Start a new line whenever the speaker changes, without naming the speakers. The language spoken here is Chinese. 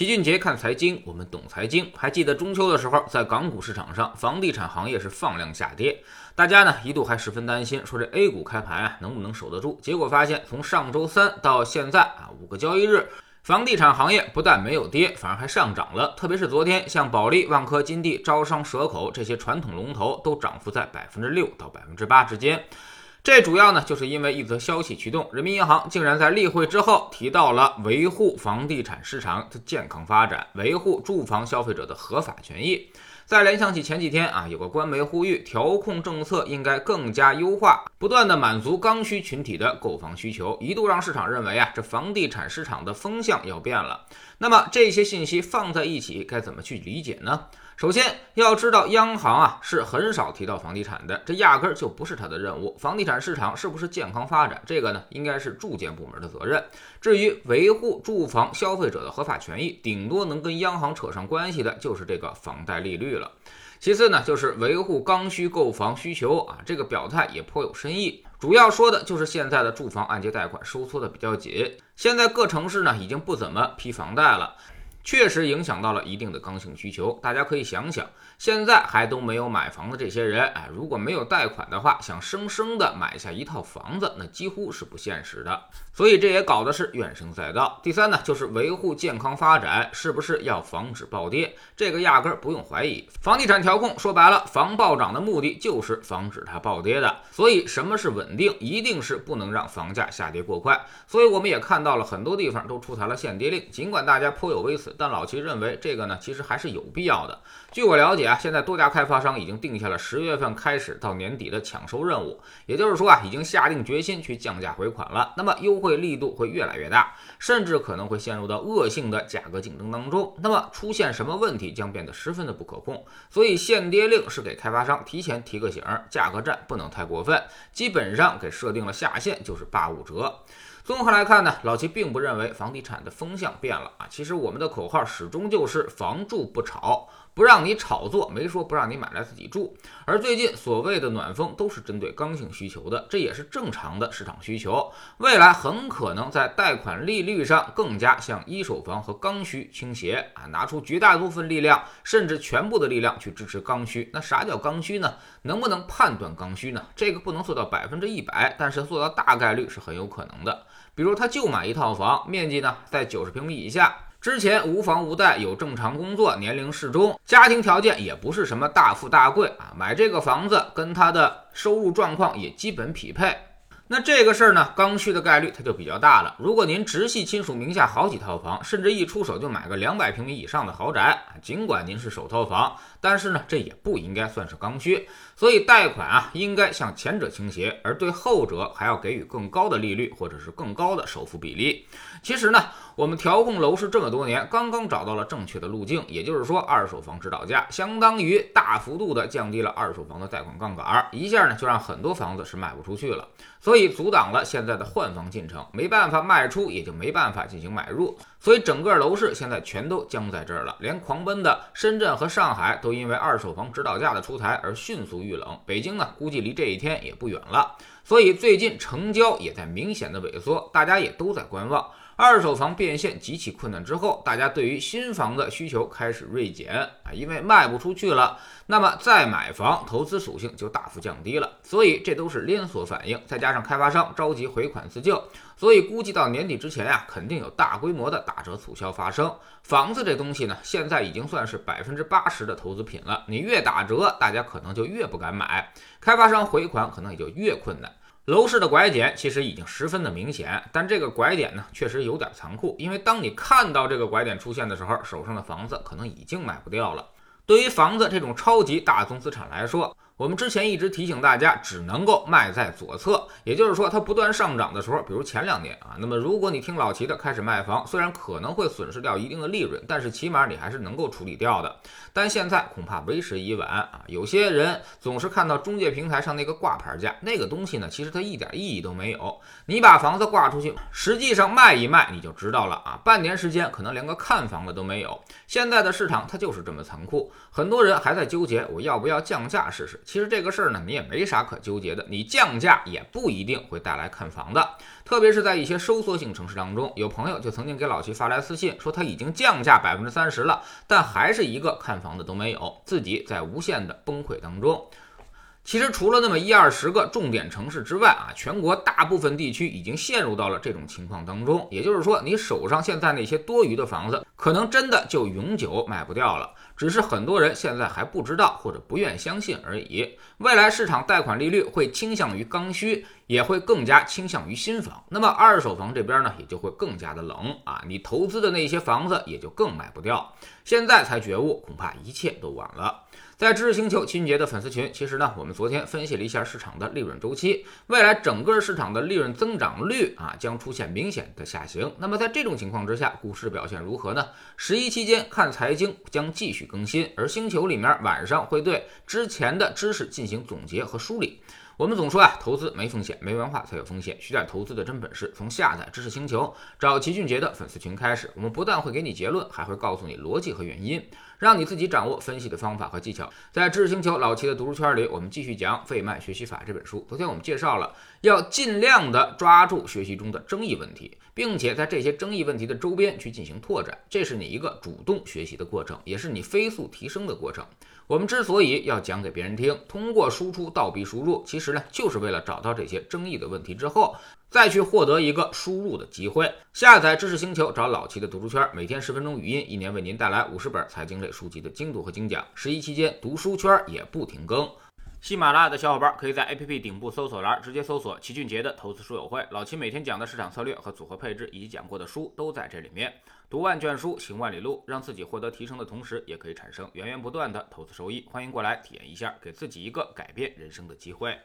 齐俊杰看财经，我们懂财经。还记得中秋的时候，在港股市场上，房地产行业是放量下跌，大家呢一度还十分担心，说这 A 股开盘啊能不能守得住？结果发现，从上周三到现在啊五个交易日，房地产行业不但没有跌，反而还上涨了。特别是昨天，像保利、万科、金地、招商、蛇口这些传统龙头都涨幅在百分之六到百分之八之间。这主要呢，就是因为一则消息驱动，人民银行竟然在例会之后提到了维护房地产市场的健康发展，维护住房消费者的合法权益。再联想起前几天啊，有个官媒呼吁调控政策应该更加优化，不断的满足刚需群体的购房需求，一度让市场认为啊，这房地产市场的风向要变了。那么这些信息放在一起，该怎么去理解呢？首先要知道，央行啊是很少提到房地产的，这压根儿就不是它的任务。房地产市场是不是健康发展，这个呢应该是住建部门的责任。至于维护住房消费者的合法权益，顶多能跟央行扯上关系的就是这个房贷利率了。其次呢，就是维护刚需购房需求啊，这个表态也颇有深意。主要说的就是现在的住房按揭贷款收缩的比较紧，现在各城市呢已经不怎么批房贷了。确实影响到了一定的刚性需求。大家可以想想，现在还都没有买房的这些人，哎，如果没有贷款的话，想生生的买下一套房子，那几乎是不现实的。所以这也搞的是怨声载道。第三呢，就是维护健康发展，是不是要防止暴跌？这个压根儿不用怀疑。房地产调控说白了，防暴涨的目的就是防止它暴跌的。所以什么是稳定？一定是不能让房价下跌过快。所以我们也看到了很多地方都出台了限跌令，尽管大家颇有微词。但老齐认为这个呢，其实还是有必要的。据我了解啊，现在多家开发商已经定下了十月份开始到年底的抢收任务，也就是说啊，已经下定决心去降价回款了。那么优惠力度会越来越大，甚至可能会陷入到恶性的价格竞争当中。那么出现什么问题将变得十分的不可控。所以限跌令是给开发商提前提个醒，价格战不能太过分，基本上给设定了下限就是八五折。综合来看呢，老齐并不认为房地产的风向变了啊。其实我们的口号始终就是房住不炒。不让你炒作，没说不让你买来自己住。而最近所谓的暖风都是针对刚性需求的，这也是正常的市场需求。未来很可能在贷款利率上更加向一手房和刚需倾斜啊，拿出绝大部分力量，甚至全部的力量去支持刚需。那啥叫刚需呢？能不能判断刚需呢？这个不能做到百分之一百，但是做到大概率是很有可能的。比如他就买一套房，面积呢在九十平米以下。之前无房无贷，有正常工作，年龄适中，家庭条件也不是什么大富大贵啊，买这个房子跟他的收入状况也基本匹配。那这个事儿呢，刚需的概率它就比较大了。如果您直系亲属名下好几套房，甚至一出手就买个两百平米以上的豪宅，尽管您是首套房，但是呢，这也不应该算是刚需。所以贷款啊，应该向前者倾斜，而对后者还要给予更高的利率或者是更高的首付比例。其实呢，我们调控楼市这么多年，刚刚找到了正确的路径，也就是说，二手房指导价相当于大幅度的降低了二手房的贷款杠杆，一下呢就让很多房子是卖不出去了，所以阻挡了现在的换房进程，没办法卖出，也就没办法进行买入，所以整个楼市现在全都僵在这儿了。连狂奔的深圳和上海都因为二手房指导价的出台而迅速遇冷，北京呢估计离这一天也不远了，所以最近成交也在明显的萎缩，大家也都在观望。二手房变现极其困难之后，大家对于新房的需求开始锐减啊，因为卖不出去了，那么再买房投资属性就大幅降低了，所以这都是连锁反应，再加上开发商着急回款自救，所以估计到年底之前呀，肯定有大规模的打折促销发生。房子这东西呢，现在已经算是百分之八十的投资品了，你越打折，大家可能就越不敢买，开发商回款可能也就越困难。楼市的拐点其实已经十分的明显，但这个拐点呢，确实有点残酷。因为当你看到这个拐点出现的时候，手上的房子可能已经卖不掉了。对于房子这种超级大宗资产来说，我们之前一直提醒大家，只能够卖在左侧，也就是说，它不断上涨的时候，比如前两年啊，那么如果你听老齐的开始卖房，虽然可能会损失掉一定的利润，但是起码你还是能够处理掉的。但现在恐怕为时已晚啊！有些人总是看到中介平台上那个挂牌价，那个东西呢，其实它一点意义都没有。你把房子挂出去，实际上卖一卖你就知道了啊，半年时间可能连个看房的都没有。现在的市场它就是这么残酷，很多人还在纠结我要不要降价试试。其实这个事儿呢，你也没啥可纠结的。你降价也不一定会带来看房的，特别是在一些收缩性城市当中，有朋友就曾经给老齐发来私信，说他已经降价百分之三十了，但还是一个看房的都没有，自己在无限的崩溃当中。其实除了那么一二十个重点城市之外啊，全国大部分地区已经陷入到了这种情况当中。也就是说，你手上现在那些多余的房子，可能真的就永久卖不掉了。只是很多人现在还不知道或者不愿相信而已。未来市场贷款利率会倾向于刚需，也会更加倾向于新房。那么二手房这边呢，也就会更加的冷啊。你投资的那些房子也就更卖不掉。现在才觉悟，恐怕一切都晚了。在知识星球秦俊杰的粉丝群，其实呢，我们昨天分析了一下市场的利润周期，未来整个市场的利润增长率啊将出现明显的下行。那么在这种情况之下，股市表现如何呢十一期间看财经将继续更新，而星球里面晚上会对之前的知识进行总结和梳理。我们总说啊，投资没风险，没文化才有风险。学点投资的真本事，从下载知识星球找齐俊杰的粉丝群开始。我们不但会给你结论，还会告诉你逻辑和原因，让你自己掌握分析的方法和技巧。在知识星球老齐的读书圈里，我们继续讲《费曼学习法》这本书。昨天我们介绍了，要尽量的抓住学习中的争议问题，并且在这些争议问题的周边去进行拓展，这是你一个主动学习的过程，也是你飞速提升的过程。我们之所以要讲给别人听，通过输出倒逼输入，其实呢，就是为了找到这些争议的问题之后，再去获得一个输入的机会。下载知识星球，找老齐的读书圈，每天十分钟语音，一年为您带来五十本财经类书籍的精读和精讲。十一期间，读书圈也不停更。喜马拉雅的小伙伴可以在 APP 顶部搜索栏直接搜索齐俊杰的投资书友会，老齐每天讲的市场策略和组合配置，以及讲过的书都在这里面。读万卷书，行万里路，让自己获得提升的同时，也可以产生源源不断的投资收益。欢迎过来体验一下，给自己一个改变人生的机会。